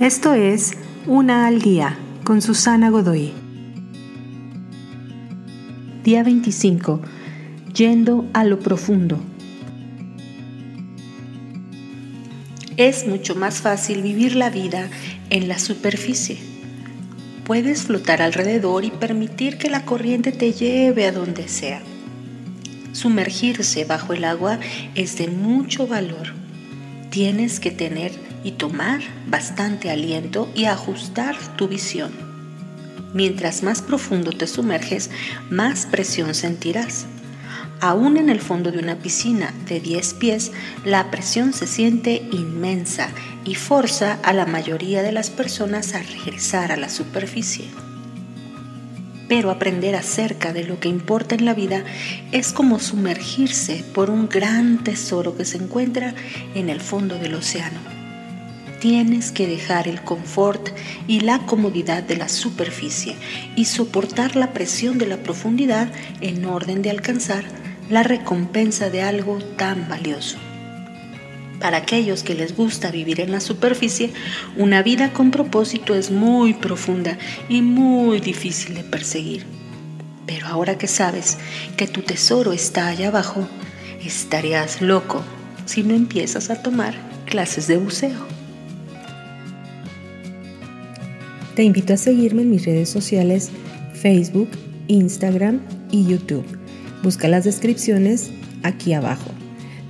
Esto es Una al Día con Susana Godoy. Día 25. Yendo a lo profundo. Es mucho más fácil vivir la vida en la superficie. Puedes flotar alrededor y permitir que la corriente te lleve a donde sea. Sumergirse bajo el agua es de mucho valor. Tienes que tener y tomar bastante aliento y ajustar tu visión. Mientras más profundo te sumerges, más presión sentirás. Aún en el fondo de una piscina de 10 pies, la presión se siente inmensa y forza a la mayoría de las personas a regresar a la superficie. Pero aprender acerca de lo que importa en la vida es como sumergirse por un gran tesoro que se encuentra en el fondo del océano tienes que dejar el confort y la comodidad de la superficie y soportar la presión de la profundidad en orden de alcanzar la recompensa de algo tan valioso. Para aquellos que les gusta vivir en la superficie, una vida con propósito es muy profunda y muy difícil de perseguir. Pero ahora que sabes que tu tesoro está allá abajo, estarías loco si no empiezas a tomar clases de buceo. Te invito a seguirme en mis redes sociales Facebook, Instagram y YouTube. Busca las descripciones aquí abajo.